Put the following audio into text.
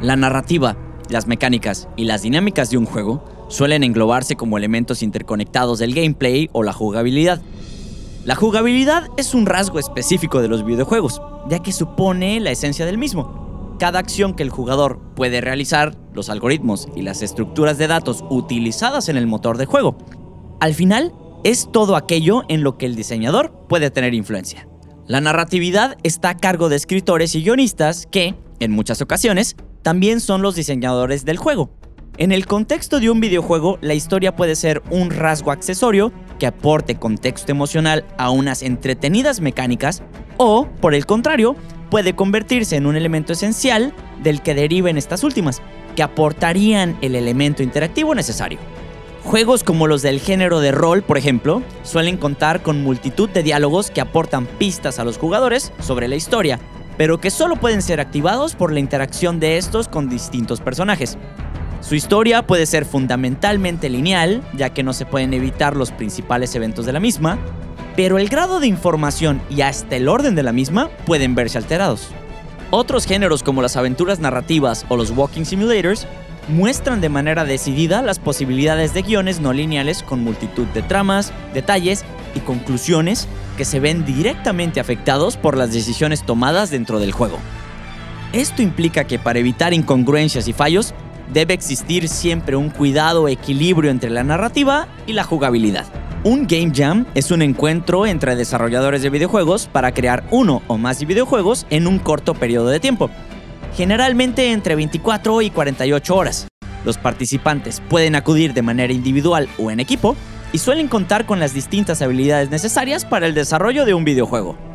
La narrativa, las mecánicas y las dinámicas de un juego suelen englobarse como elementos interconectados del gameplay o la jugabilidad. La jugabilidad es un rasgo específico de los videojuegos, ya que supone la esencia del mismo. Cada acción que el jugador puede realizar, los algoritmos y las estructuras de datos utilizadas en el motor de juego. Al final, es todo aquello en lo que el diseñador puede tener influencia. La narratividad está a cargo de escritores y guionistas que, en muchas ocasiones, también son los diseñadores del juego. En el contexto de un videojuego, la historia puede ser un rasgo accesorio que aporte contexto emocional a unas entretenidas mecánicas o, por el contrario, puede convertirse en un elemento esencial del que deriven estas últimas, que aportarían el elemento interactivo necesario. Juegos como los del género de rol, por ejemplo, suelen contar con multitud de diálogos que aportan pistas a los jugadores sobre la historia, pero que solo pueden ser activados por la interacción de estos con distintos personajes. Su historia puede ser fundamentalmente lineal, ya que no se pueden evitar los principales eventos de la misma, pero el grado de información y hasta el orden de la misma pueden verse alterados. Otros géneros como las aventuras narrativas o los walking simulators muestran de manera decidida las posibilidades de guiones no lineales con multitud de tramas, detalles y conclusiones que se ven directamente afectados por las decisiones tomadas dentro del juego. Esto implica que para evitar incongruencias y fallos, debe existir siempre un cuidado equilibrio entre la narrativa y la jugabilidad. Un Game Jam es un encuentro entre desarrolladores de videojuegos para crear uno o más videojuegos en un corto periodo de tiempo, generalmente entre 24 y 48 horas. Los participantes pueden acudir de manera individual o en equipo y suelen contar con las distintas habilidades necesarias para el desarrollo de un videojuego.